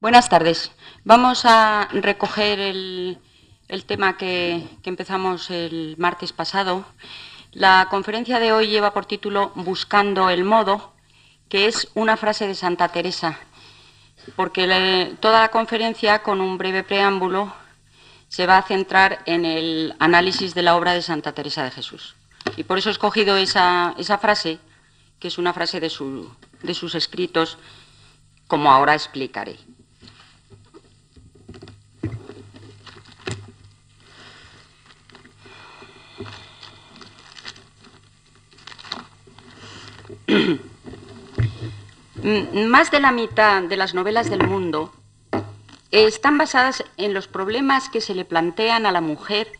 Buenas tardes. Vamos a recoger el, tema que, empezamos el martes pasado. La conferencia de hoy lleva por título Buscando el modo, que es una frase de Santa Teresa, porque toda la conferencia, con un breve preámbulo, se va a centrar en el análisis de la obra de Santa Teresa de Jesús. Y por eso he escogido esa, frase, que es una frase de sus escritos, como ahora explicaré. Más de la mitad de las novelas del mundo están basadas en los problemas que se le plantean a la mujer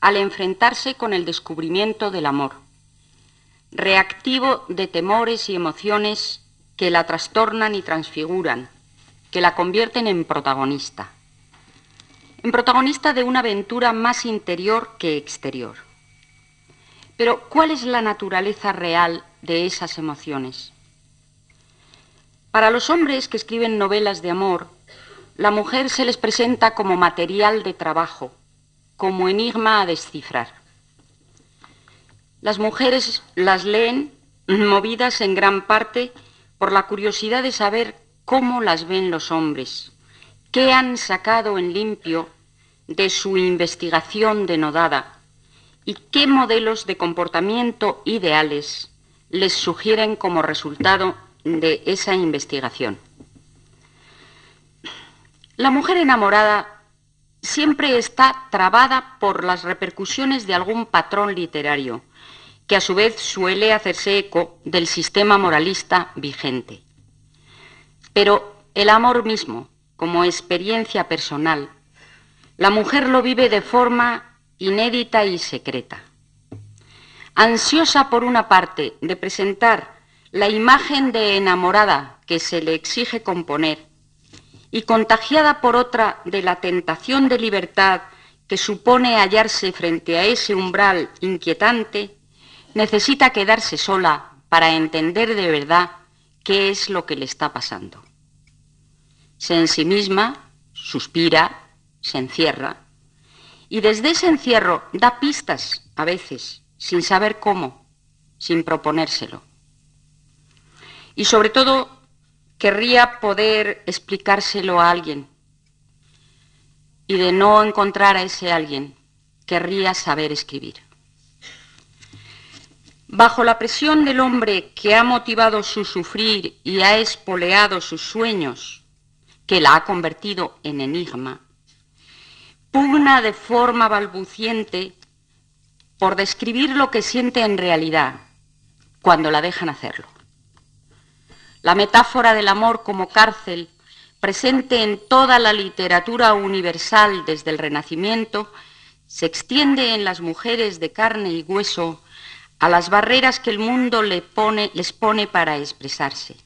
al enfrentarse con el descubrimiento del amor, reactivo de temores y emociones que la trastornan y transfiguran, que la convierten en protagonista, en protagonista de una aventura más interior que exterior. Pero, ¿cuál es la naturaleza real de esas emociones? Para los hombres que escriben novelas de amor, la mujer se les presenta como material de trabajo, como enigma a descifrar. Las mujeres las leen movidas en gran parte por la curiosidad de saber cómo las ven los hombres, qué han sacado en limpio de su investigación denodada y qué modelos de comportamiento ideales les sugieren como resultado de esa investigación. La mujer enamorada siempre está trabada por las repercusiones de algún patrón literario, que a su vez suele hacerse eco del sistema moralista vigente. Pero el amor mismo, como experiencia personal, la mujer lo vive de forma inédita y secreta. Ansiosa por una parte de presentar la imagen de enamorada que se le exige componer y contagiada por otra de la tentación de libertad que supone hallarse frente a ese umbral inquietante, necesita quedarse sola para entender de verdad qué es lo que le está pasando. Se en sí misma, suspira, se encierra, y desde ese encierro da pistas, a veces, sin saber cómo, sin proponérselo. Y sobre todo, querría poder explicárselo a alguien. Y de no encontrar a ese alguien, querría saber escribir. Bajo la presión del hombre que ha motivado su sufrir y ha espoleado sus sueños, que la ha convertido en enigma, pugna de forma balbuciente por describir lo que siente en realidad cuando la dejan hacerlo. La metáfora del amor como cárcel, presente en toda la literatura universal desde el Renacimiento, se extiende en las mujeres de carne y hueso a las barreras que el mundo les pone para expresarse.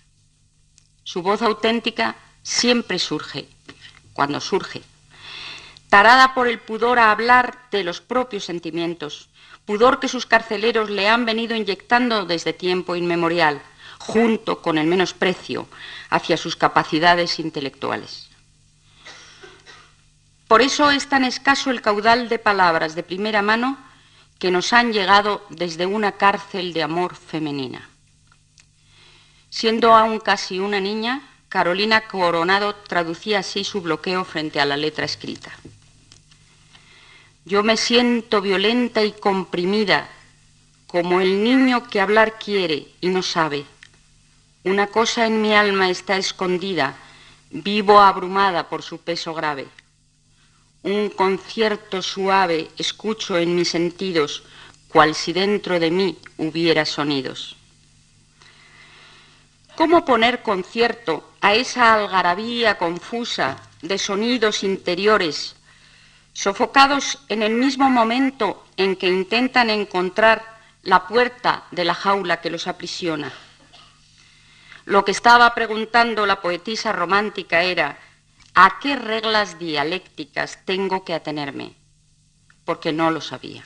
Su voz auténtica siempre surge, cuando surge, tarada por el pudor a hablar de los propios sentimientos, pudor que sus carceleros le han venido inyectando desde tiempo inmemorial, junto con el menosprecio hacia sus capacidades intelectuales. Por eso es tan escaso el caudal de palabras de primera mano que nos han llegado desde una cárcel de amor femenina. Siendo aún casi una niña, Carolina Coronado traducía así su bloqueo frente a la letra escrita. Yo me siento violenta y comprimida, como el niño que hablar quiere y no sabe. Una cosa en mi alma está escondida, vivo abrumada por su peso grave. Un concierto suave escucho en mis sentidos, cual si dentro de mí hubiera sonidos. ¿Cómo poner concierto a esa algarabía confusa de sonidos interiores sofocados en el mismo momento en que intentan encontrar la puerta de la jaula que los aprisiona. Lo que estaba preguntando la poetisa romántica era, ¿a qué reglas dialécticas tengo que atenerme? Porque no lo sabía.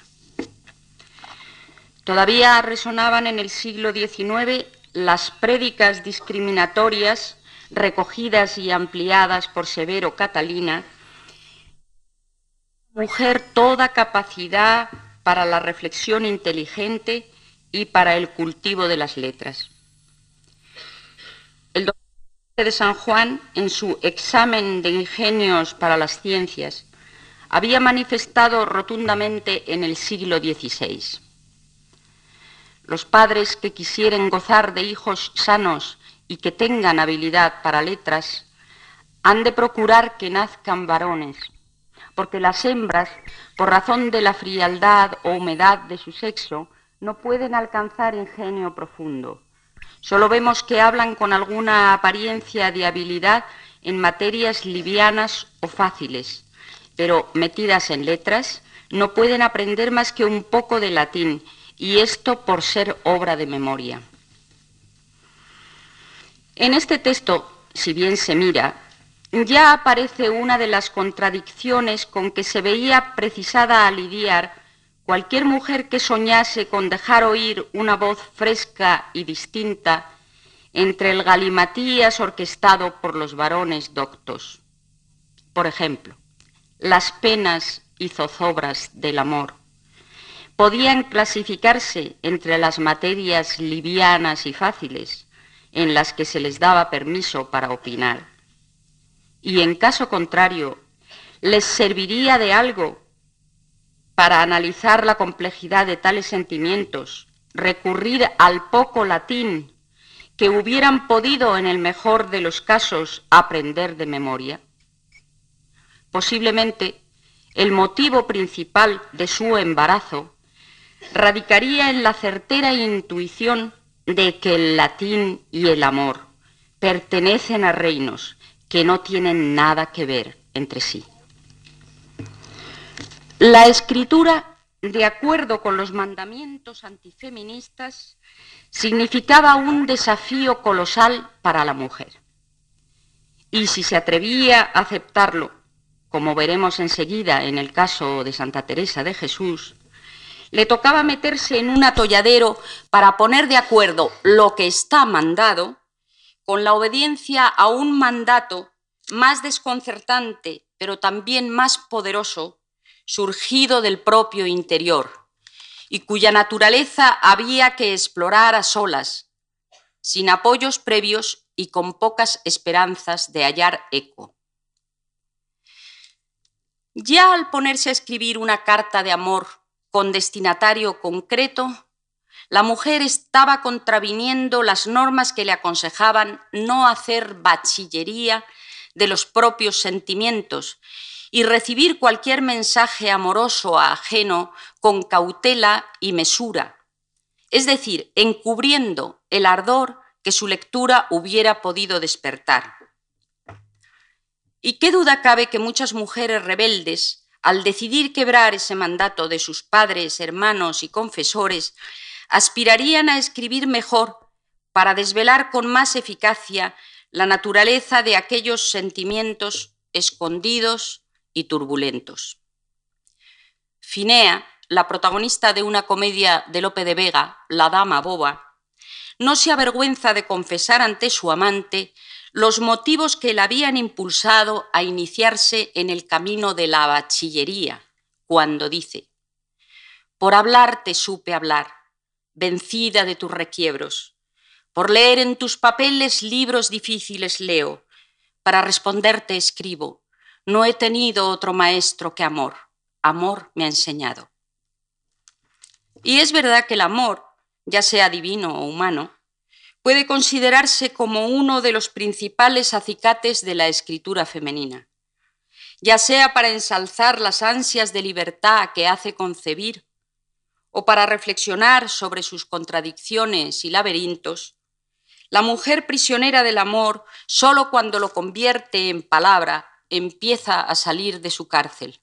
Todavía resonaban en el siglo XIX las prédicas discriminatorias recogidas y ampliadas por Severo Catalina, mujer toda capacidad para la reflexión inteligente y para el cultivo de las letras. El doctor de San Juan, en su examen de ingenios para las ciencias, había manifestado rotundamente en el siglo XVI. Los padres que quisieren gozar de hijos sanos y que tengan habilidad para letras, han de procurar que nazcan varones, porque las hembras, por razón de la frialdad o humedad de su sexo, no pueden alcanzar ingenio profundo. Solo vemos que hablan con alguna apariencia de habilidad en materias livianas o fáciles, pero metidas en letras, no pueden aprender más que un poco de latín, y esto por ser obra de memoria. En este texto, si bien se mira, ya aparece una de las contradicciones con que se veía precisada a lidiar cualquier mujer que soñase con dejar oír una voz fresca y distinta entre el galimatías orquestado por los varones doctos. Por ejemplo, las penas y zozobras del amor podían clasificarse entre las materias livianas y fáciles en las que se les daba permiso para opinar y en caso contrario les serviría de algo para analizar la complejidad de tales sentimientos, recurrir al poco latín que hubieran podido en el mejor de los casos aprender de memoria? Posiblemente el motivo principal de su embarazo radicaría en la certera intuición de que el latín y el amor pertenecen a reinos que no tienen nada que ver entre sí. La escritura, de acuerdo con los mandamientos antifeministas, significaba un desafío colosal para la mujer. Y si se atrevía a aceptarlo, como veremos enseguida en el caso de Santa Teresa de Jesús, le tocaba meterse en un atolladero para poner de acuerdo lo que está mandado con la obediencia a un mandato más desconcertante, pero también más poderoso, surgido del propio interior, y cuya naturaleza había que explorar a solas, sin apoyos previos y con pocas esperanzas de hallar eco. Ya al ponerse a escribir una carta de amor con destinatario concreto, la mujer estaba contraviniendo las normas que le aconsejaban no hacer bachillería de los propios sentimientos y recibir cualquier mensaje amoroso ajeno con cautela y mesura, es decir, encubriendo el ardor que su lectura hubiera podido despertar. Y qué duda cabe que muchas mujeres rebeldes, al decidir quebrar ese mandato de sus padres, hermanos y confesores, aspirarían a escribir mejor para desvelar con más eficacia la naturaleza de aquellos sentimientos escondidos y turbulentos. Finea, la protagonista de una comedia de Lope de Vega, La Dama Boba, no se avergüenza de confesar ante su amante los motivos que la habían impulsado a iniciarse en el camino de la bachillería, cuando dice, por hablar te supe hablar, vencida de tus requiebros. Por leer en tus papeles libros difíciles leo. Para responderte escribo. No he tenido otro maestro que amor. Amor me ha enseñado. Y es verdad que el amor, ya sea divino o humano, puede considerarse como uno de los principales acicates de la escritura femenina, ya sea para ensalzar las ansias de libertad que hace concebir o para reflexionar sobre sus contradicciones y laberintos, la mujer prisionera del amor, solo cuando lo convierte en palabra, empieza a salir de su cárcel.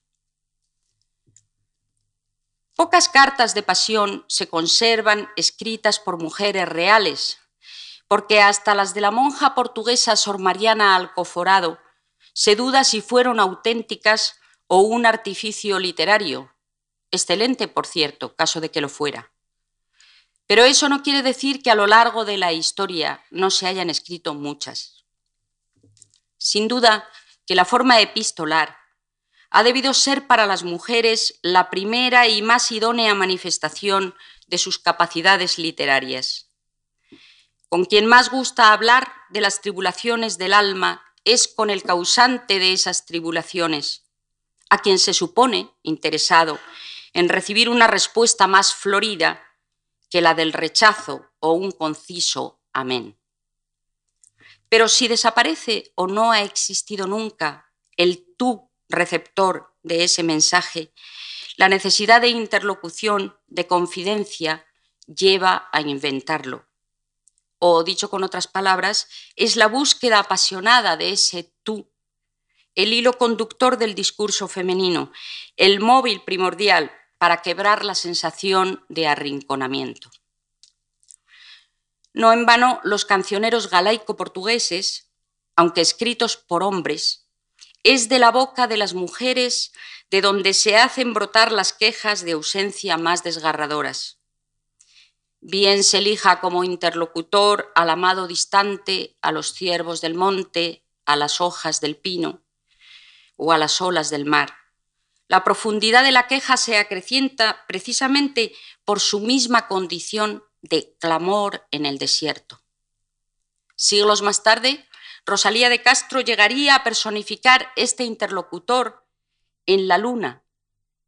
Pocas cartas de pasión se conservan escritas por mujeres reales, porque hasta las de la monja portuguesa Sor Mariana Alcoforado se duda si fueron auténticas o un artificio literario, Excelente, por cierto, caso de que lo fuera. Pero eso no quiere decir que a lo largo de la historia no se hayan escrito muchas. Sin duda que la forma epistolar ha debido ser para las mujeres la primera y más idónea manifestación de sus capacidades literarias. Con quien más gusta hablar de las tribulaciones del alma es con el causante de esas tribulaciones, a quien se supone interesado en recibir una respuesta más florida que la del rechazo o un conciso amén. Pero si desaparece o no ha existido nunca el tú receptor de ese mensaje, la necesidad de interlocución, de confidencia, lleva a inventarlo. O, dicho con otras palabras, es la búsqueda apasionada de ese tú, el hilo conductor del discurso femenino, el móvil primordial para quebrar la sensación de arrinconamiento. No en vano los cancioneros galaico-portugueses, aunque escritos por hombres, es de la boca de las mujeres de donde se hacen brotar las quejas de ausencia más desgarradoras. Bien se elija como interlocutor al amado distante, a los ciervos del monte, a las hojas del pino o a las olas del mar. La profundidad de la queja se acrecienta precisamente por su misma condición de clamor en el desierto. Siglos más tarde, Rosalía de Castro llegaría a personificar este interlocutor en la luna,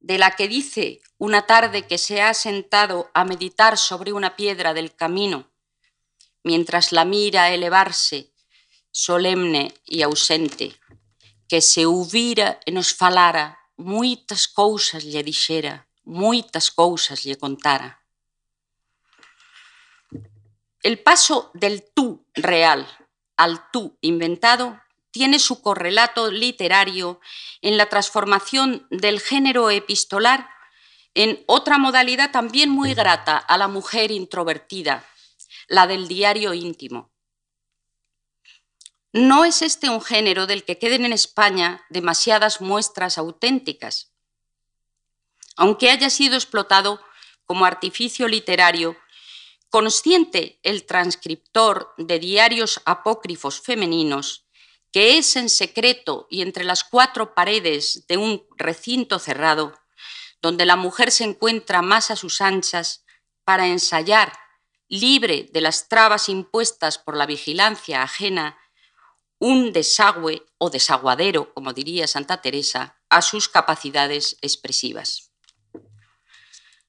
de la que dice una tarde que se ha sentado a meditar sobre una piedra del camino, mientras la mira elevarse, solemne y ausente, que se hubiera e nos falara, muitas cousas lle dixera, muitas cousas lle contara. El paso del tú real al tú inventado tiene su correlato literario en la transformación del género epistolar en otra modalidad también muy grata a la mujer introvertida, la del diario íntimo. No es este un género del que queden en España demasiadas muestras auténticas. Aunque haya sido explotado como artificio literario consciente el transcriptor de diarios apócrifos femeninos, que es en secreto y entre las cuatro paredes de un recinto cerrado, donde la mujer se encuentra más a sus anchas para ensayar, libre de las trabas impuestas por la vigilancia ajena, un desagüe o desaguadero, como diría Santa Teresa, a sus capacidades expresivas.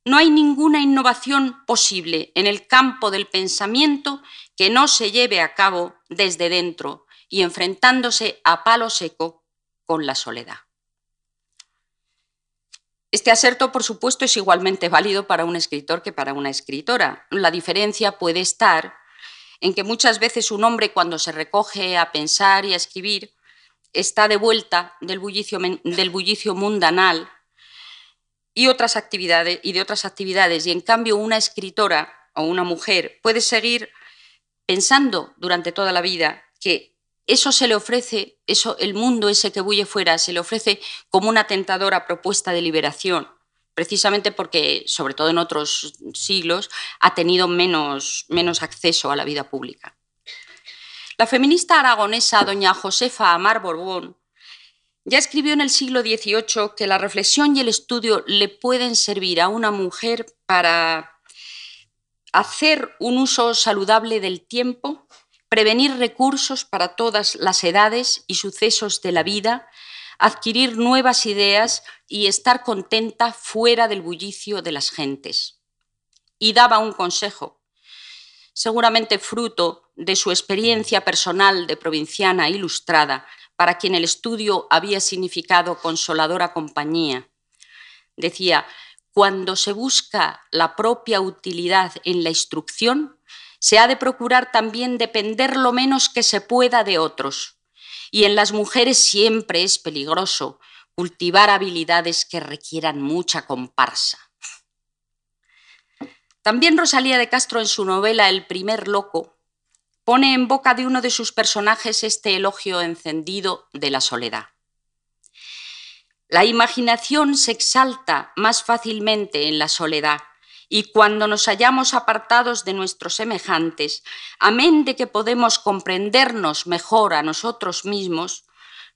No hay ninguna innovación posible en el campo del pensamiento que no se lleve a cabo desde dentro y enfrentándose a palo seco con la soledad. Este aserto, por supuesto, es igualmente válido para un escritor que para una escritora. La diferencia puede estar en que muchas veces un hombre cuando se recoge a pensar y a escribir está de vuelta del bullicio, del bullicio mundanal y otras actividades y de otras actividades y en cambio una escritora o una mujer puede seguir pensando durante toda la vida que eso se le ofrece, eso el mundo ese que bulle fuera se le ofrece como una tentadora propuesta de liberación, precisamente porque sobre todo en otros siglos ha tenido menos menos acceso a la vida pública. La feminista aragonesa doña Josefa Amar Borbón ya escribió en el siglo XVIII que la reflexión y el estudio le pueden servir a una mujer para hacer un uso saludable del tiempo, prevenir recursos para todas las edades y sucesos de la vida, adquirir nuevas ideas y estar contenta fuera del bullicio de las gentes. Y daba un consejo, seguramente fruto de su experiencia personal de provinciana ilustrada, para quien el estudio había significado consoladora compañía. Decía, cuando se busca la propia utilidad en la instrucción, se ha de procurar también depender lo menos que se pueda de otros. Y en las mujeres siempre es peligroso cultivar habilidades que requieran mucha comparsa. También Rosalía de Castro en su novela El primer loco pone en boca de uno de sus personajes este elogio encendido de la soledad. La imaginación se exalta más fácilmente en la soledad y cuando nos hallamos apartados de nuestros semejantes, amén de que podemos comprendernos mejor a nosotros mismos,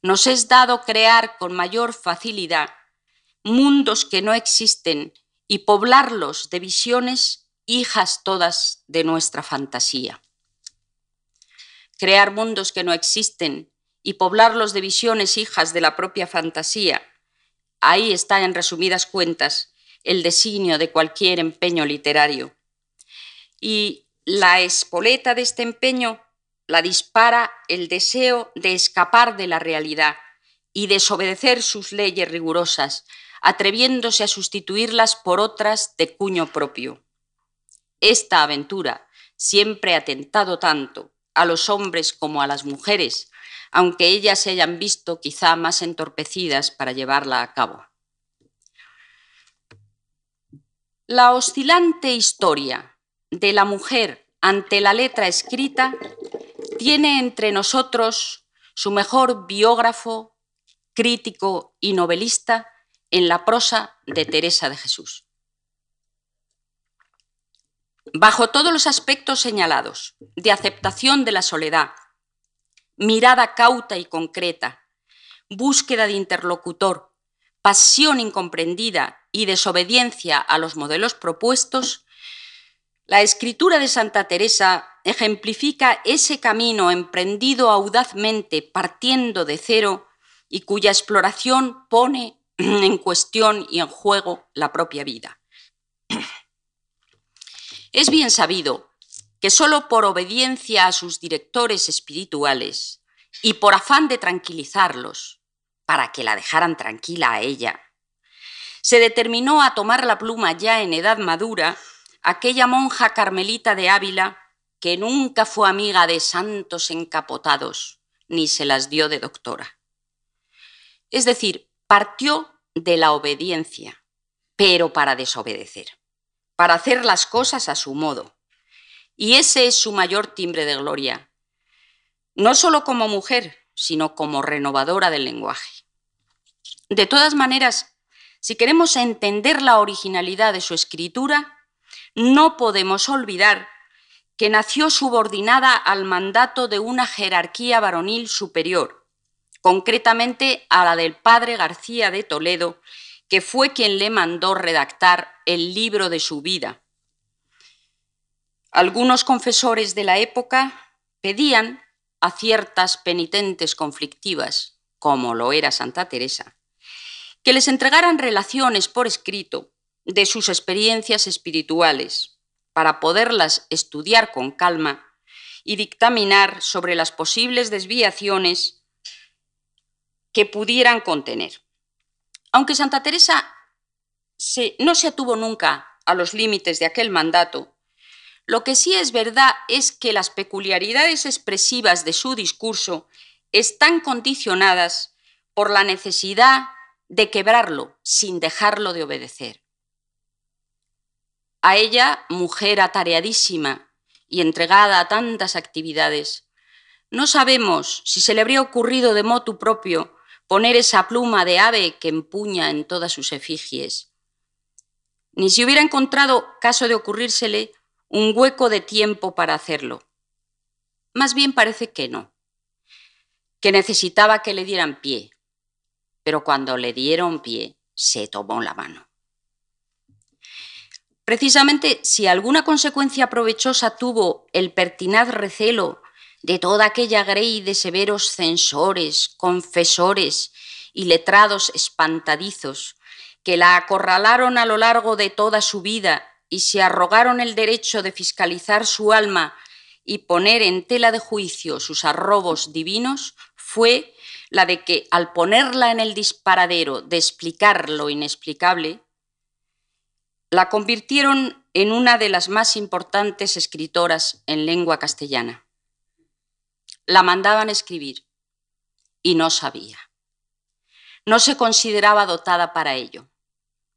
nos es dado crear con mayor facilidad mundos que no existen y poblarlos de visiones hijas todas de nuestra fantasía. Crear mundos que no existen y poblarlos de visiones hijas de la propia fantasía. Ahí está, en resumidas cuentas, el designio de cualquier empeño literario. Y la espoleta de este empeño la dispara el deseo de escapar de la realidad y desobedecer sus leyes rigurosas, atreviéndose a sustituirlas por otras de cuño propio. Esta aventura siempre ha tentado tanto a los hombres como a las mujeres, aunque ellas se hayan visto quizá más entorpecidas para llevarla a cabo. La oscilante historia de la mujer ante la letra escrita tiene entre nosotros su mejor biógrafo, crítico y novelista en la prosa de Teresa de Jesús. Bajo todos los aspectos señalados, de aceptación de la soledad, mirada cauta y concreta, búsqueda de interlocutor, pasión incomprendida y desobediencia a los modelos propuestos, la escritura de Santa Teresa ejemplifica ese camino emprendido audazmente partiendo de cero y cuya exploración pone en cuestión y en juego la propia vida. Es bien sabido que solo por obediencia a sus directores espirituales y por afán de tranquilizarlos, para que la dejaran tranquila a ella, se determinó a tomar la pluma ya en edad madura aquella monja carmelita de Ávila que nunca fue amiga de santos encapotados ni se las dio de doctora. Es decir, partió de la obediencia, pero para desobedecer, para hacer las cosas a su modo. Y ese es su mayor timbre de gloria, no solo como mujer, sino como renovadora del lenguaje. De todas maneras, si queremos entender la originalidad de su escritura, no podemos olvidar que nació subordinada al mandato de una jerarquía varonil superior, concretamente a la del padre García de Toledo, que fue quien le mandó redactar el libro de su vida. Algunos confesores de la época pedían a ciertas penitentes conflictivas, como lo era Santa Teresa, que les entregaran relaciones por escrito de sus experiencias espirituales para poderlas estudiar con calma y dictaminar sobre las posibles desviaciones que pudieran contener. Aunque Santa Teresa no se atuvo nunca a los límites de aquel mandato, lo que sí es verdad es que las peculiaridades expresivas de su discurso están condicionadas por la necesidad de quebrarlo sin dejarlo de obedecer. A ella, mujer atareadísima y entregada a tantas actividades, no sabemos si se le habría ocurrido de motu propio poner esa pluma de ave que empuña en todas sus efigies, ni si hubiera encontrado, caso de ocurrírsele, un hueco de tiempo para hacerlo. Más bien parece que no, que necesitaba que le dieran pie, pero cuando le dieron pie, se tomó la mano. Precisamente si alguna consecuencia provechosa tuvo el pertinaz recelo de toda aquella grey de severos censores, confesores y letrados espantadizos que la acorralaron a lo largo de toda su vida y se arrogaron el derecho de fiscalizar su alma y poner en tela de juicio sus arrobos divinos, fue la de que al ponerla en el disparadero de explicar lo inexplicable, la convirtieron en una de las más importantes escritoras en lengua castellana. La mandaban escribir y no sabía. No se consideraba dotada para ello,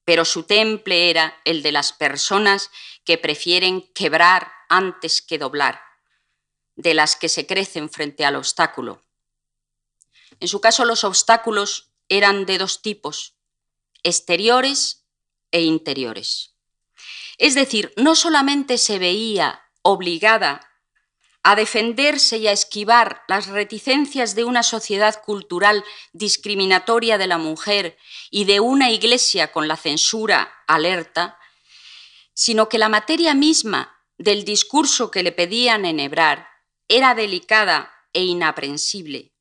pero su temple era el de las personas que prefieren quebrar antes que doblar, de las que se crecen frente al obstáculo, en su caso, los obstáculos eran de dos tipos, exteriores e interiores. Es decir, no solamente se veía obligada a defenderse y a esquivar las reticencias de una sociedad cultural discriminatoria de la mujer y de una iglesia con la censura alerta, sino que la materia misma del discurso que le pedían enhebrar era delicada e inaprensible,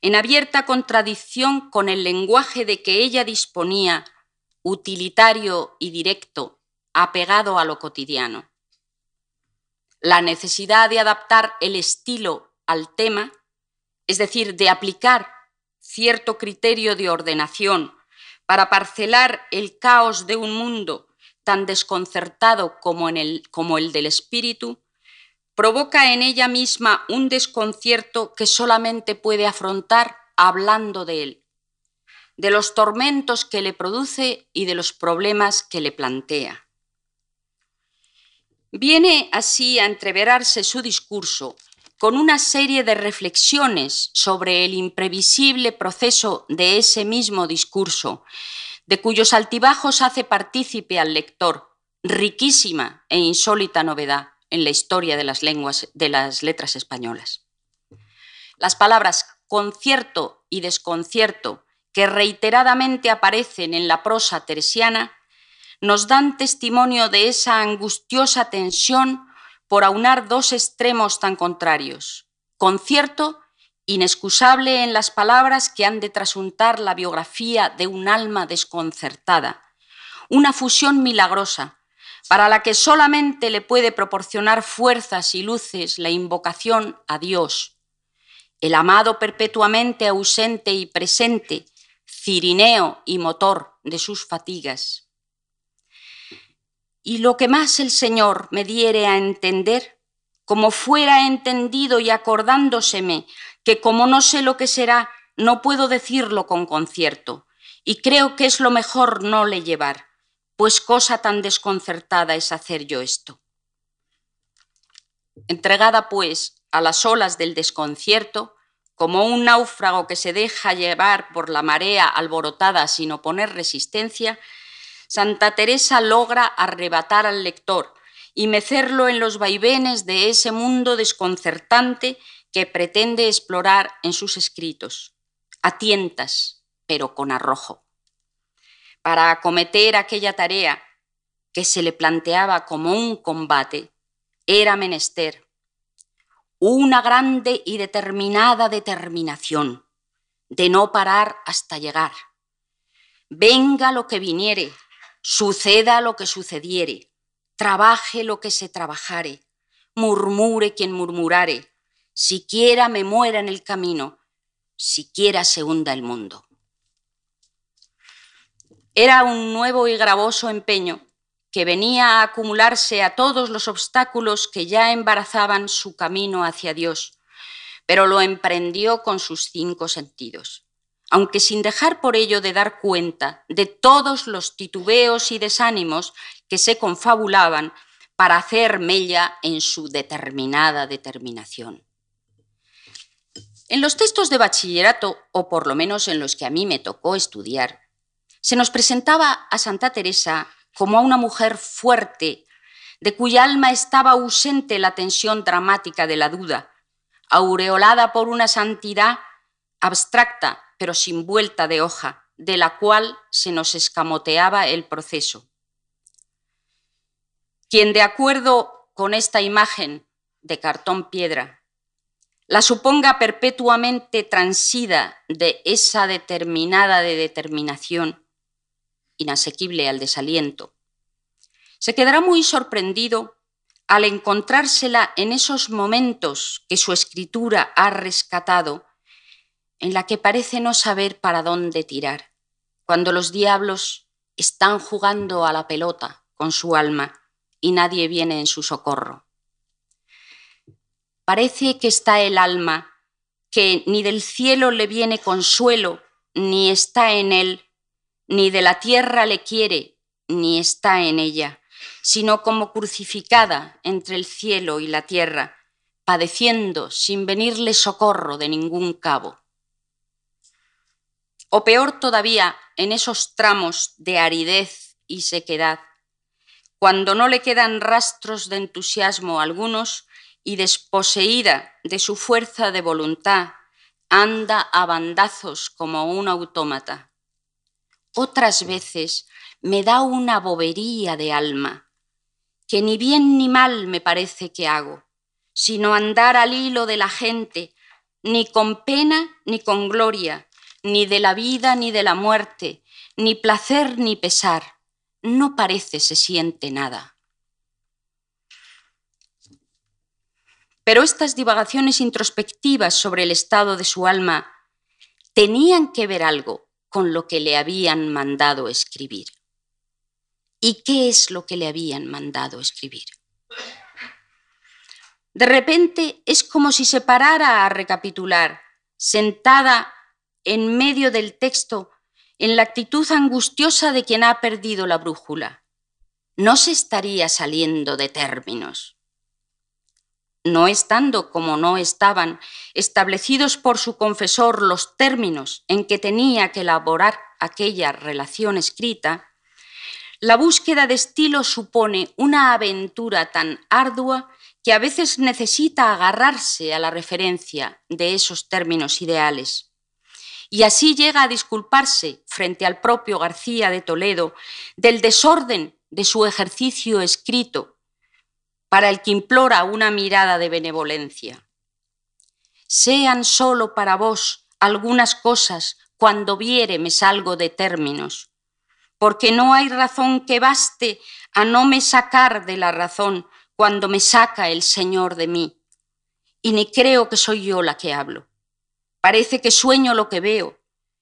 en abierta contradicción con el lenguaje de que ella disponía, utilitario y directo, apegado a lo cotidiano la necesidad de adaptar el estilo al tema, es decir, de aplicar cierto criterio de ordenación para parcelar el caos de un mundo tan desconcertado como, el, del espíritu, provoca en ella misma un desconcierto que solamente puede afrontar hablando de él, de los tormentos que le produce y de los problemas que le plantea. Viene así a entreverarse su discurso con una serie de reflexiones sobre el imprevisible proceso de ese mismo discurso, de cuyos altibajos hace partícipe al lector, riquísima e insólita novedad en la historia de las lenguas de las letras españolas. Las palabras concierto y desconcierto que reiteradamente aparecen en la prosa teresiana nos dan testimonio de esa angustiosa tensión por aunar dos extremos tan contrarios. Concierto inexcusable en las palabras que han de trasuntar la biografía de un alma desconcertada. Una fusión milagrosa, para la que solamente le puede proporcionar fuerzas y luces la invocación a Dios, el amado perpetuamente ausente y presente, cirineo y motor de sus fatigas y lo que más el Señor me diere a entender, como fuera entendido y acordándoseme que como no sé lo que será, no puedo decirlo con concierto, y creo que es lo mejor no le llevar, pues cosa tan desconcertada es hacer yo esto. Entregada, pues, a las olas del desconcierto, como un náufrago que se deja llevar por la marea alborotada sin oponer resistencia, Santa Teresa logra arrebatar al lector y mecerlo en los vaivenes de ese mundo desconcertante que pretende explorar en sus escritos, a tientas, pero con arrojo. Para acometer aquella tarea que se le planteaba como un combate, era menester una grande y determinada determinación de no parar hasta llegar. Venga lo que viniere, Suceda lo que sucediere, trabaje lo que se trabajare, murmure quien murmurare, siquiera me muera en el camino, siquiera se hunda el mundo. Era un nuevo y gravoso empeño que venía a acumularse a todos los obstáculos que ya embarazaban su camino hacia Dios, pero lo emprendió con sus cinco sentidos aunque sin dejar por ello de dar cuenta de todos los titubeos y desánimos que se confabulaban para hacer mella en su determinada determinación. En los textos de bachillerato, o por lo menos en los que a mí me tocó estudiar, se nos presentaba a Santa Teresa como a una mujer fuerte, de cuya alma estaba ausente la tensión dramática de la duda, aureolada por una santidad abstracta pero sin vuelta de hoja, de la cual se nos escamoteaba el proceso. Quien de acuerdo con esta imagen de cartón piedra la suponga perpetuamente transida de esa determinada de determinación, inasequible al desaliento, se quedará muy sorprendido al encontrársela en esos momentos que su escritura ha rescatado en la que parece no saber para dónde tirar, cuando los diablos están jugando a la pelota con su alma y nadie viene en su socorro. Parece que está el alma que ni del cielo le viene consuelo, ni está en él, ni de la tierra le quiere, ni está en ella, sino como crucificada entre el cielo y la tierra, padeciendo sin venirle socorro de ningún cabo o peor todavía en esos tramos de aridez y sequedad, cuando no le quedan rastros de entusiasmo algunos y desposeída de su fuerza de voluntad, anda a bandazos como un autómata. Otras veces me da una bobería de alma, que ni bien ni mal me parece que hago, sino andar al hilo de la gente, ni con pena ni con gloria, ni de la vida ni de la muerte, ni placer ni pesar. No parece se siente nada. Pero estas divagaciones introspectivas sobre el estado de su alma tenían que ver algo con lo que le habían mandado escribir. ¿Y qué es lo que le habían mandado escribir? De repente es como si se parara a recapitular, sentada en medio del texto, en la actitud angustiosa de quien ha perdido la brújula. No se estaría saliendo de términos. No estando como no estaban establecidos por su confesor los términos en que tenía que elaborar aquella relación escrita, la búsqueda de estilo supone una aventura tan ardua que a veces necesita agarrarse a la referencia de esos términos ideales. Y así llega a disculparse frente al propio García de Toledo del desorden de su ejercicio escrito, para el que implora una mirada de benevolencia. Sean solo para vos algunas cosas cuando viere me salgo de términos, porque no hay razón que baste a no me sacar de la razón cuando me saca el Señor de mí. Y ni creo que soy yo la que hablo. Parece que sueño lo que veo,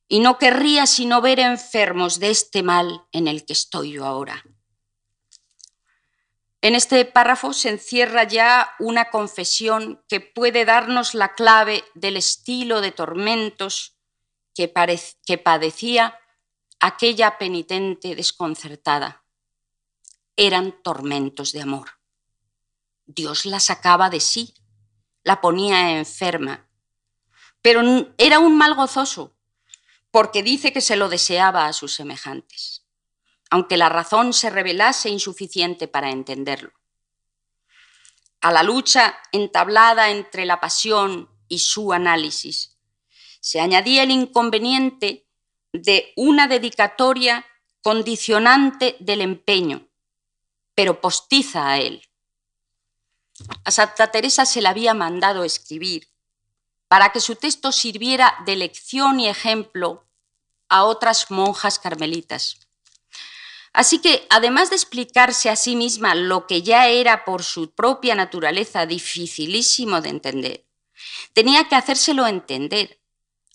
y no querría sino ver enfermos de este mal en el que estoy yo ahora. En este párrafo se encierra ya una confesión que puede darnos la clave del estilo de tormentos que, que padecía aquella penitente desconcertada. Eran tormentos de amor. Dios la sacaba de sí, la ponía enferma, pero era un mal gozoso, porque dice que se lo deseaba a sus semejantes, aunque la razón se revelase insuficiente para entenderlo. A la lucha entablada entre la pasión y su análisis se añadía el inconveniente de una dedicatoria condicionante del empeño, pero postiza a él. A Santa Teresa se le había mandado escribir para que su texto sirviera de lección y ejemplo a otras monjas carmelitas. Así que, además de explicarse a sí misma lo que ya era por su propia naturaleza dificilísimo de entender, tenía que hacérselo entender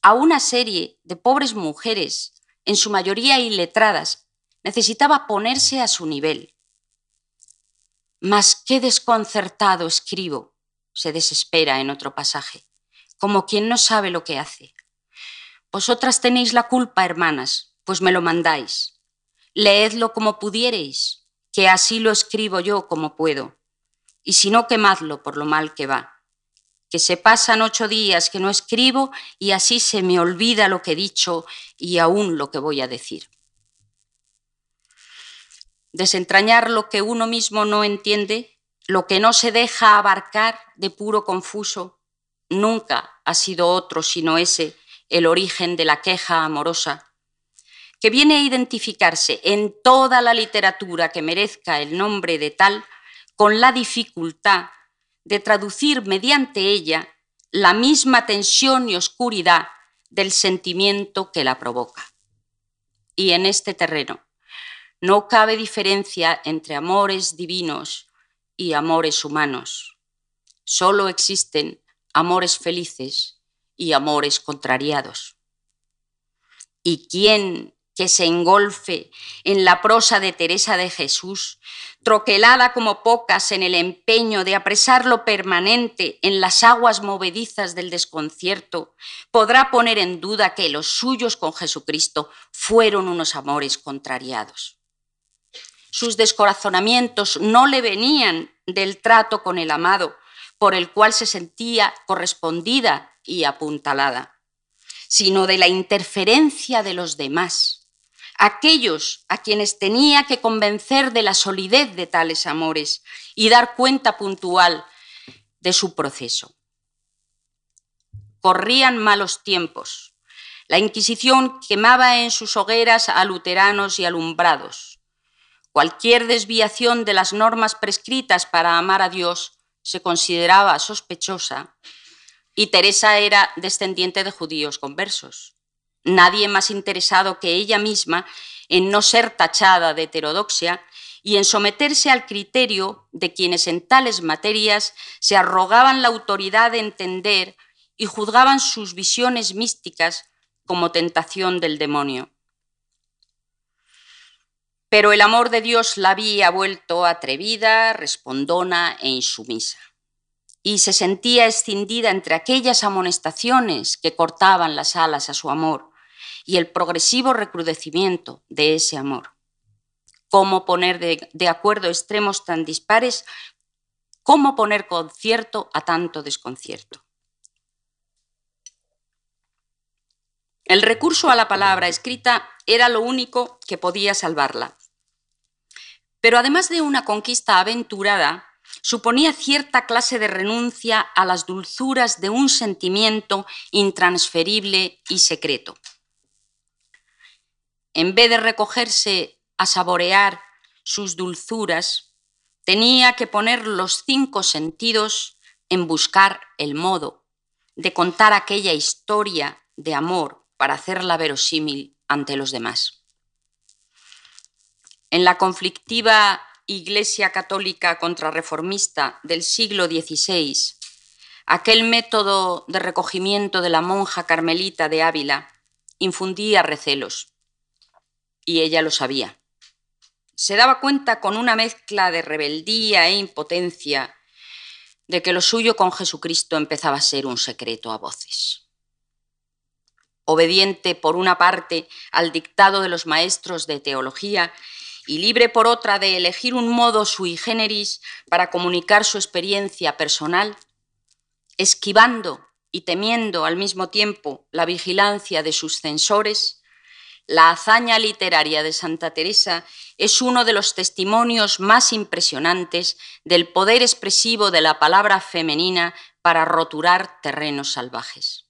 a una serie de pobres mujeres, en su mayoría iletradas, necesitaba ponerse a su nivel. Mas qué desconcertado escribo, se desespera en otro pasaje, como quien no sabe lo que hace. Vosotras tenéis la culpa, hermanas, pues me lo mandáis. Leedlo como pudiereis, que así lo escribo yo como puedo, y si no, quemadlo por lo mal que va que se pasan ocho días que no escribo y así se me olvida lo que he dicho y aún lo que voy a decir. Desentrañar lo que uno mismo no entiende, lo que no se deja abarcar de puro confuso, nunca ha sido otro sino ese el origen de la queja amorosa, que viene a identificarse en toda la literatura que merezca el nombre de tal con la dificultad de traducir mediante ella la misma tensión y oscuridad del sentimiento que la provoca. Y en este terreno no cabe diferencia entre amores divinos y amores humanos. Solo existen amores felices y amores contrariados. ¿Y quién que se engolfe en la prosa de Teresa de Jesús, troquelada como pocas en el empeño de apresar lo permanente en las aguas movedizas del desconcierto, podrá poner en duda que los suyos con Jesucristo fueron unos amores contrariados. Sus descorazonamientos no le venían del trato con el amado, por el cual se sentía correspondida y apuntalada, sino de la interferencia de los demás aquellos a quienes tenía que convencer de la solidez de tales amores y dar cuenta puntual de su proceso. Corrían malos tiempos. La Inquisición quemaba en sus hogueras a luteranos y alumbrados. Cualquier desviación de las normas prescritas para amar a Dios se consideraba sospechosa y Teresa era descendiente de judíos conversos. Nadie más interesado que ella misma en no ser tachada de heterodoxia y en someterse al criterio de quienes en tales materias se arrogaban la autoridad de entender y juzgaban sus visiones místicas como tentación del demonio. Pero el amor de Dios la había vuelto atrevida, respondona e insumisa y se sentía escindida entre aquellas amonestaciones que cortaban las alas a su amor y el progresivo recrudecimiento de ese amor. ¿Cómo poner de, acuerdo extremos tan dispares? ¿Cómo poner concierto a tanto desconcierto? El recurso a la palabra escrita era lo único que podía salvarla. Pero además de una conquista aventurada, suponía cierta clase de renuncia a las dulzuras de un sentimiento intransferible y secreto en vez de recogerse a saborear sus dulzuras, tenía que poner los cinco sentidos en buscar el modo de contar aquella historia de amor para hacerla verosímil ante los demás. En la conflictiva Iglesia Católica contrarreformista del siglo XVI, aquel método de recogimiento de la monja carmelita de Ávila infundía recelos y ella lo sabía. Se daba cuenta con una mezcla de rebeldía e impotencia de que lo suyo con Jesucristo empezaba a ser un secreto a voces. Obediente por una parte al dictado de los maestros de teología y libre por otra de elegir un modo sui generis para comunicar su experiencia personal, esquivando y temiendo al mismo tiempo la vigilancia de sus censores, la hazaña literaria de Santa Teresa es uno de los testimonios más impresionantes del poder expresivo de la palabra femenina para roturar terrenos salvajes.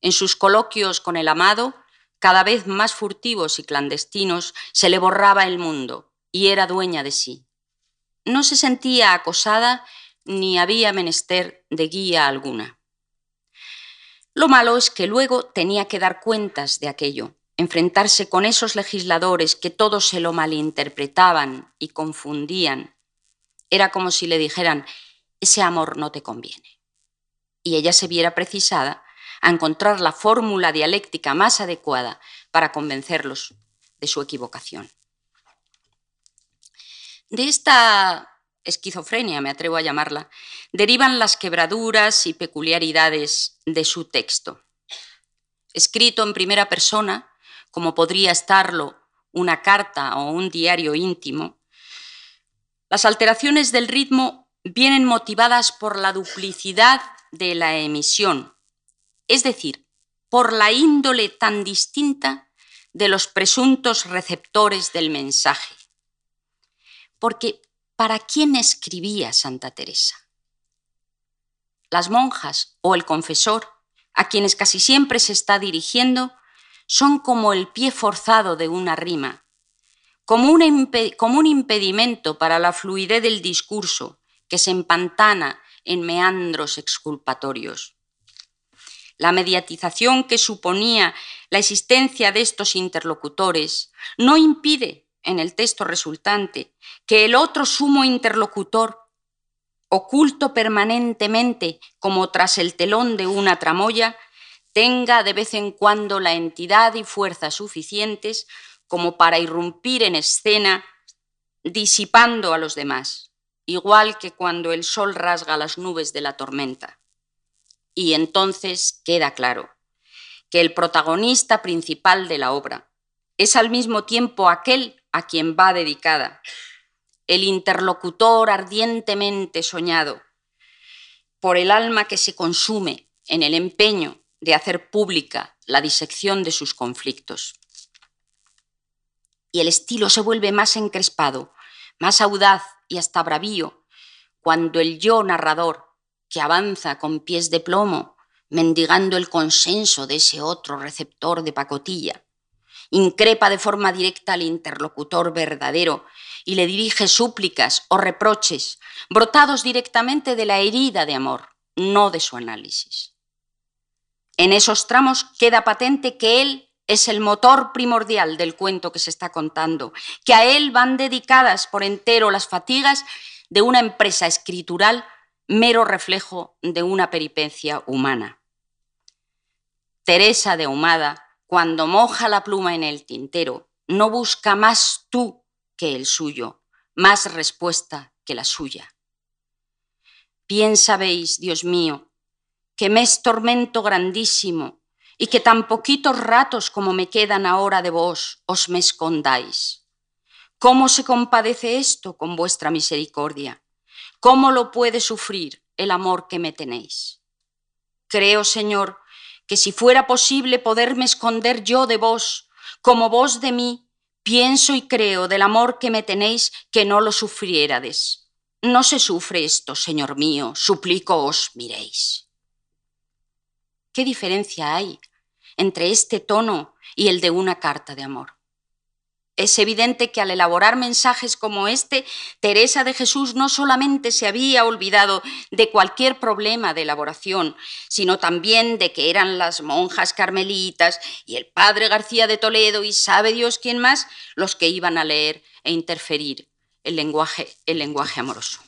En sus coloquios con el amado, cada vez más furtivos y clandestinos, se le borraba el mundo y era dueña de sí. No se sentía acosada ni había menester de guía alguna. Lo malo es que luego tenía que dar cuentas de aquello, enfrentarse con esos legisladores que todos se lo malinterpretaban y confundían. Era como si le dijeran, ese amor no te conviene. Y ella se viera precisada a encontrar la fórmula dialéctica más adecuada para convencerlos de su equivocación. De esta esquizofrenia, me atrevo a llamarla, derivan las quebraduras y peculiaridades de su texto. Escrito en primera persona, como podría estarlo una carta o un diario íntimo, las alteraciones del ritmo vienen motivadas por la duplicidad de la emisión, es decir, por la índole tan distinta de los presuntos receptores del mensaje. Porque ¿para quién escribía Santa Teresa? Las monjas o el confesor, a quienes casi siempre se está dirigiendo, son como el pie forzado de una rima, como un, impedimento para la fluidez del discurso que se empantana en meandros exculpatorios. La mediatización que suponía la existencia de estos interlocutores no impide en el texto resultante que el otro sumo interlocutor, oculto permanentemente como tras el telón de una tramoya, tenga de vez en cuando la entidad y fuerza suficientes como para irrumpir en escena disipando a los demás, igual que cuando el sol rasga las nubes de la tormenta. Y entonces queda claro que el protagonista principal de la obra es al mismo tiempo aquel a quien va dedicada, el interlocutor ardientemente soñado, por el alma que se consume en el empeño de hacer pública la disección de sus conflictos. y el estilo se vuelve más encrespado, más audaz y hasta bravío, cuando el yo narrador, que avanza con pies de plomo, mendigando el consenso de ese otro receptor de pacotilla, increpa de forma directa al interlocutor verdadero y le dirige súplicas o reproches, brotados directamente de la herida de amor, no de su análisis. En esos tramos queda patente que él es el motor primordial del cuento que se está contando, que a él van dedicadas por entero las fatigas de una empresa escritural mero reflejo de una peripecia humana. Teresa de Humada, cuando moja la pluma en el tintero, no busca más tú que el suyo, más respuesta que la suya. Bien sabéis, Dios mío, que me es tormento grandísimo y que tan poquitos ratos como me quedan ahora de vos os me escondáis. ¿Cómo se compadece esto con vuestra misericordia? ¿Cómo lo puede sufrir el amor que me tenéis? Creo, Señor, que si fuera posible poderme esconder yo de vos, como vos de mí, pienso y creo del amor que me tenéis que no lo sufriérades. No se sufre esto, Señor mío, suplico os miréis. ¿Qué diferencia hay entre este tono y el de una carta de amor? Es evidente que al elaborar mensajes como este, Teresa de Jesús no solamente se había olvidado de cualquier problema de elaboración, sino también de que eran las monjas carmelitas y el padre García de Toledo y sabe Dios quién más los que iban a leer e interferir el lenguaje, el lenguaje amoroso.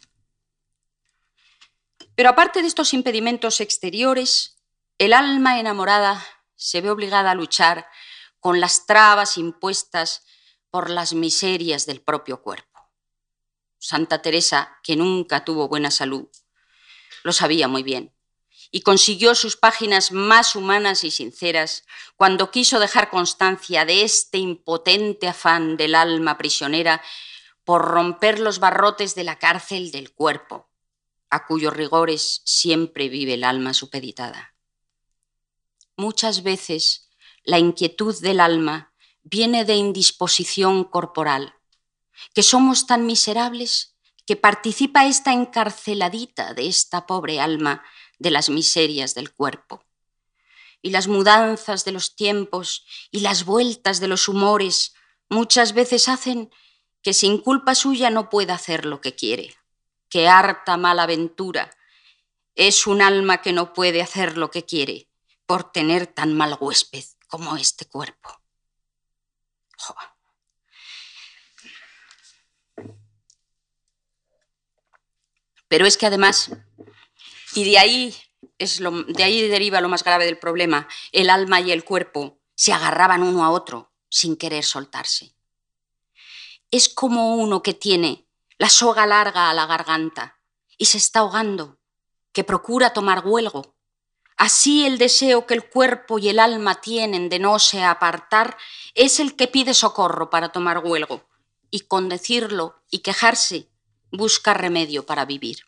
Pero aparte de estos impedimentos exteriores, el alma enamorada se ve obligada a luchar con las trabas impuestas por las miserias del propio cuerpo. Santa Teresa, que nunca tuvo buena salud, lo sabía muy bien y consiguió sus páginas más humanas y sinceras cuando quiso dejar constancia de este impotente afán del alma prisionera por romper los barrotes de la cárcel del cuerpo, a cuyos rigores siempre vive el alma supeditada. Muchas veces la inquietud del alma viene de indisposición corporal, que somos tan miserables que participa esta encarceladita de esta pobre alma de las miserias del cuerpo. Y las mudanzas de los tiempos y las vueltas de los humores muchas veces hacen que sin culpa suya no pueda hacer lo que quiere. Que harta mala aventura es un alma que no puede hacer lo que quiere por tener tan mal huésped como este cuerpo. Pero es que además, y de ahí, es lo, de ahí deriva lo más grave del problema, el alma y el cuerpo se agarraban uno a otro sin querer soltarse. Es como uno que tiene la soga larga a la garganta y se está ahogando, que procura tomar huelgo Así el deseo que el cuerpo y el alma tienen de no se apartar es el que pide socorro para tomar huelgo y con decirlo y quejarse busca remedio para vivir.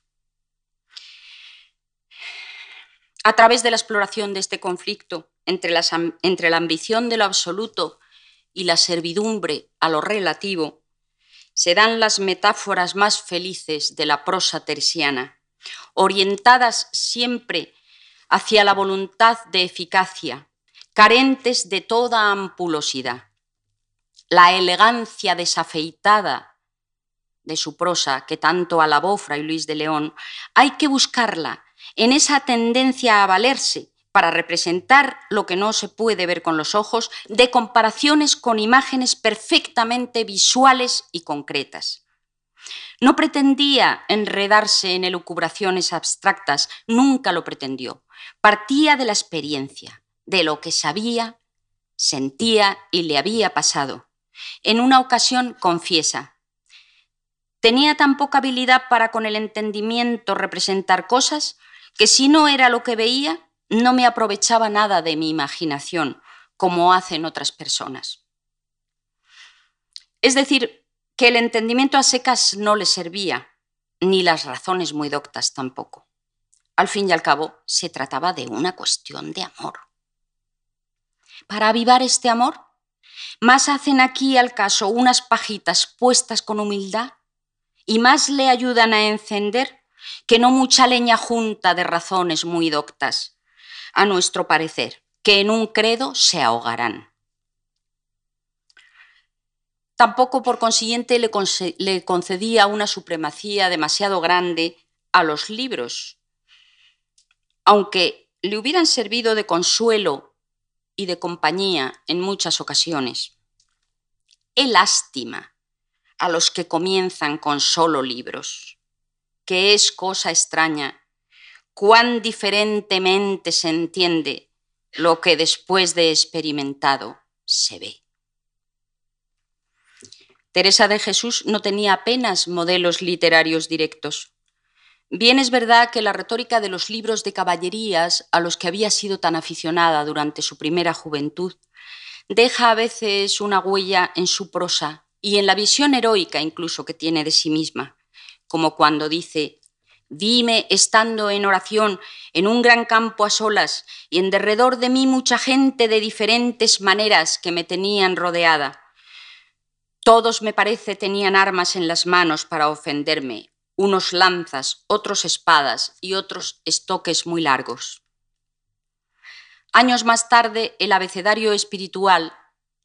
A través de la exploración de este conflicto entre, entre la ambición de lo absoluto y la servidumbre a lo relativo, se dan las metáforas más felices de la prosa tersiana, orientadas siempre hacia la voluntad de eficacia, carentes de toda ampulosidad. La elegancia desafeitada de su prosa, que tanto alabó Fray Luis de León, hay que buscarla en esa tendencia a valerse para representar lo que no se puede ver con los ojos, de comparaciones con imágenes perfectamente visuales y concretas. No pretendía enredarse en elucubraciones abstractas, nunca lo pretendió. Partía de la experiencia, de lo que sabía, sentía y le había pasado. En una ocasión confiesa, tenía tan poca habilidad para con el entendimiento representar cosas que si no era lo que veía, no me aprovechaba nada de mi imaginación, como hacen otras personas. Es decir, que el entendimiento a secas no le servía, ni las razones muy doctas tampoco. Al fin y al cabo, se trataba de una cuestión de amor. Para avivar este amor, más hacen aquí al caso unas pajitas puestas con humildad y más le ayudan a encender que no mucha leña junta de razones muy doctas, a nuestro parecer, que en un credo se ahogarán. Tampoco, por consiguiente, le, concedía una supremacía demasiado grande a los libros, aunque le hubieran servido de consuelo y de compañía en muchas ocasiones. Qué lástima a los que comienzan con solo libros, que es cosa extraña, cuán diferentemente se entiende lo que después de experimentado se ve. Teresa de Jesús no tenía apenas modelos literarios directos. Bien es verdad que la retórica de los libros de caballerías a los que había sido tan aficionada durante su primera juventud deja a veces una huella en su prosa y en la visión heroica incluso que tiene de sí misma, como cuando dice, Dime, estando en oración en un gran campo a solas y en derredor de mí mucha gente de diferentes maneras que me tenían rodeada. Todos, me parece, tenían armas en las manos para ofenderme, unos lanzas, otros espadas y otros estoques muy largos. Años más tarde, el abecedario espiritual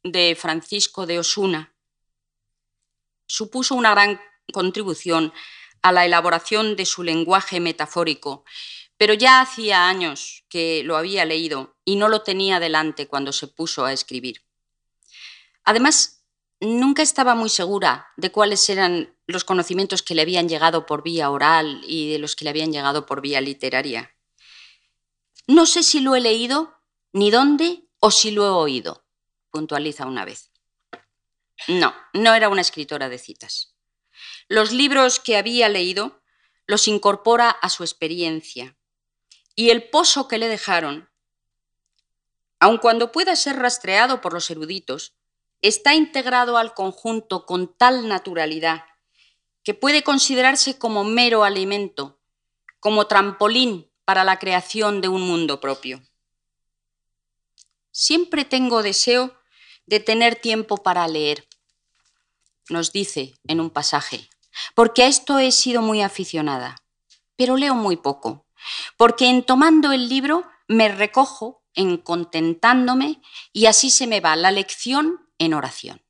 de Francisco de Osuna supuso una gran contribución a la elaboración de su lenguaje metafórico, pero ya hacía años que lo había leído y no lo tenía delante cuando se puso a escribir. Además, nunca estaba muy segura de cuáles eran los conocimientos que le habían llegado por vía oral y de los que le habían llegado por vía literaria. No sé si lo he leído, ni dónde, o si lo he oído, puntualiza una vez. No, no era una escritora de citas. Los libros que había leído los incorpora a su experiencia y el pozo que le dejaron, aun cuando pueda ser rastreado por los eruditos, está integrado al conjunto con tal naturalidad que puede considerarse como mero alimento, como trampolín para la creación de un mundo propio. Siempre tengo deseo de tener tiempo para leer, nos dice en un pasaje, porque a esto he sido muy aficionada, pero leo muy poco, porque en tomando el libro me recojo en contentándome y así se me va la lección en oración.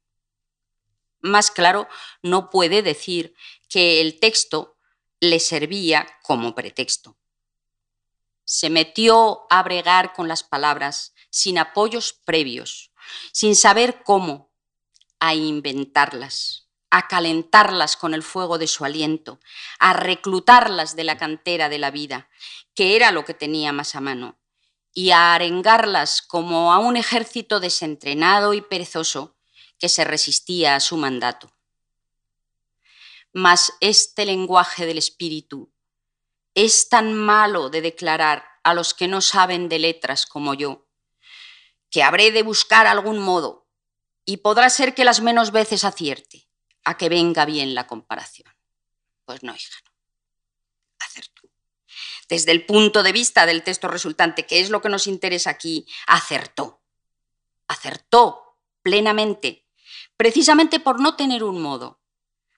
Más claro, no puede decir que el texto le servía como pretexto. Se metió a bregar con las palabras sin apoyos previos, sin saber cómo, a inventarlas, a calentarlas con el fuego de su aliento, a reclutarlas de la cantera de la vida, que era lo que tenía más a mano, y a arengarlas como a un ejército desentrenado y perezoso que se resistía a su mandato. Mas este lenguaje del espíritu es tan malo de declarar a los que no saben de letras como yo, que habré de buscar algún modo, y podrá ser que las menos veces acierte, a que venga bien la comparación. Pues no, hija, desde el punto de vista del texto resultante, que es lo que nos interesa aquí, acertó. Acertó plenamente, precisamente por no tener un modo,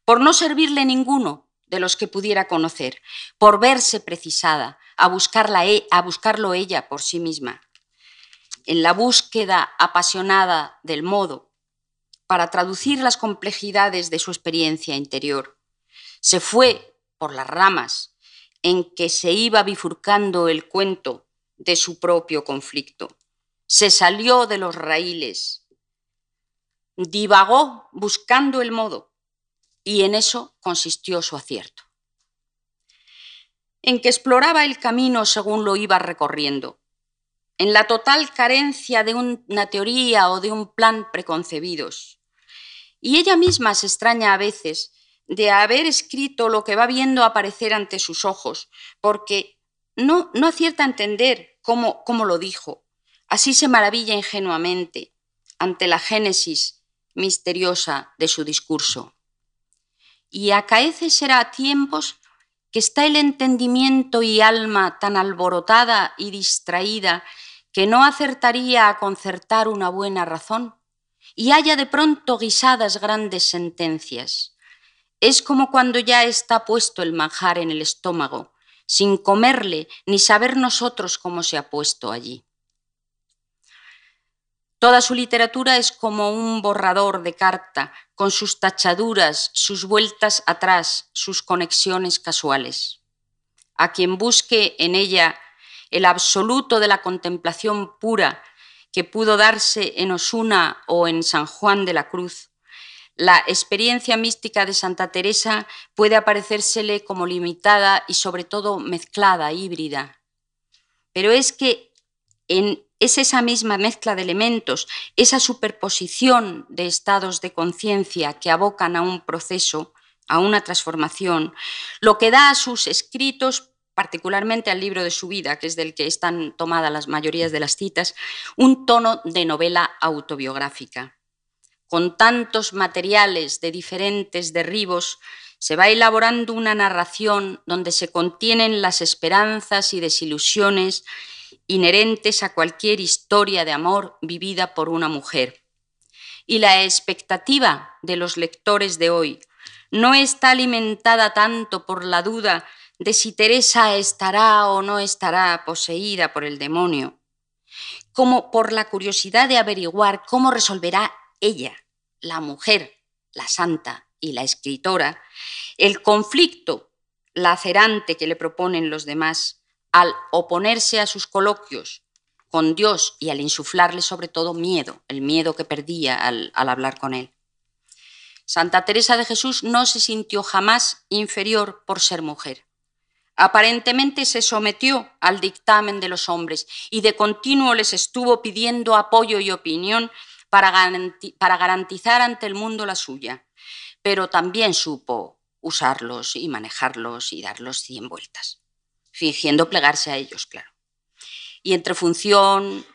por no servirle ninguno de los que pudiera conocer, por verse precisada a, buscarla, e, a buscarlo ella por sí misma. En la búsqueda apasionada del modo, para traducir las complejidades de su experiencia interior, se fue por las ramas en que se iba bifurcando el cuento de su propio conflicto. Se salió de los raíles, divagó buscando el modo y en eso consistió su acierto. En que exploraba el camino según lo iba recorriendo, en la total carencia de una teoría o de un plan preconcebidos. Y ella misma se extraña a veces de haber escrito lo que va viendo aparecer ante sus ojos, porque no, no acierta a entender cómo, cómo lo dijo. Así se maravilla ingenuamente ante la génesis misteriosa de su discurso. Y acaece será a tiempos que está el entendimiento y alma tan alborotada y distraída que no acertaría a concertar una buena razón, y haya de pronto guisadas grandes sentencias. Es como cuando ya está puesto el manjar en el estómago, sin comerle ni saber nosotros cómo se ha puesto allí. Toda su literatura es como un borrador de carta, con sus tachaduras, sus vueltas atrás, sus conexiones casuales. A quien busque en ella el absoluto de la contemplación pura que pudo darse en Osuna o en San Juan de la Cruz, la experiencia mística de Santa Teresa puede aparecérsele como limitada y sobre todo mezclada, híbrida. Pero es que en es esa misma mezcla de elementos, esa superposición de estados de conciencia que abocan a un proceso, a una transformación, lo que da a sus escritos, particularmente al libro de su vida, que es del que están tomadas las mayorías de las citas, un tono de novela autobiográfica. Con tantos materiales de diferentes derribos, se va elaborando una narración donde se contienen las esperanzas y desilusiones inherentes a cualquier historia de amor vivida por una mujer. Y la expectativa de los lectores de hoy no está alimentada tanto por la duda de si Teresa estará o no estará poseída por el demonio, como por la curiosidad de averiguar cómo resolverá ella, la mujer, la santa y la escritora, el conflicto lacerante que le proponen los demás al oponerse a sus coloquios con Dios y al insuflarle sobre todo miedo, el miedo que perdía al, hablar con él. Santa Teresa de Jesús no se sintió jamás inferior por ser mujer. Aparentemente se sometió al dictamen de los hombres y de continuo les estuvo pidiendo apoyo y opinión para, garantizar ante el mundo la suya, pero también supo usarlos y manejarlos y darlos cien vueltas fingiendo plegarse a ellos, claro. Y entre función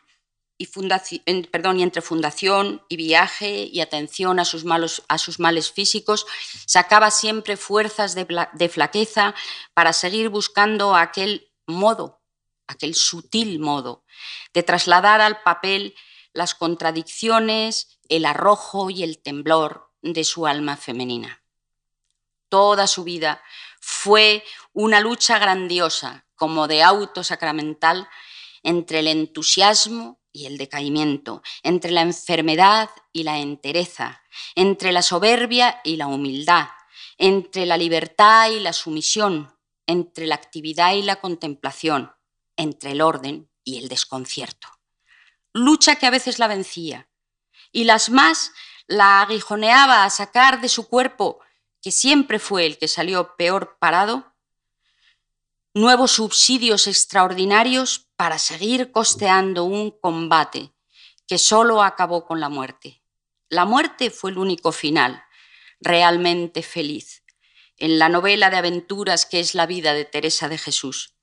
y fundación, perdón, y entre fundación y viaje y atención a sus, malos, a sus males físicos, sacaba siempre fuerzas de, de flaqueza para seguir buscando aquel modo, aquel sutil modo, de trasladar al papel las contradicciones, el arrojo y el temblor de su alma femenina. Toda su vida fue una lucha grandiosa, como de auto sacramental, entre el entusiasmo y el decaimiento, entre la enfermedad y la entereza, entre la soberbia y la humildad, entre la libertad y la sumisión, entre la actividad y la contemplación, entre el orden y el desconcierto. Lucha que a veces la vencía y las más la aguijoneaba a sacar de su cuerpo que siempre fue el que salió peor parado, nuevos subsidios extraordinarios para seguir costeando un combate que solo acabó con la muerte. La muerte fue el único final realmente feliz en la novela de aventuras que es la vida de Teresa de Jesús.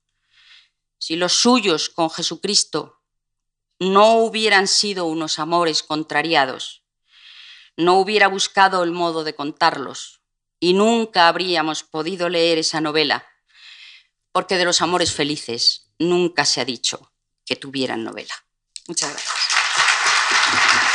Si los suyos con Jesucristo no hubieran sido unos amores contrariados, no hubiera buscado el modo de contarlos, y nunca habríamos podido leer esa novela, porque de los amores felices nunca se ha dicho que tuvieran novela. Muchas gracias.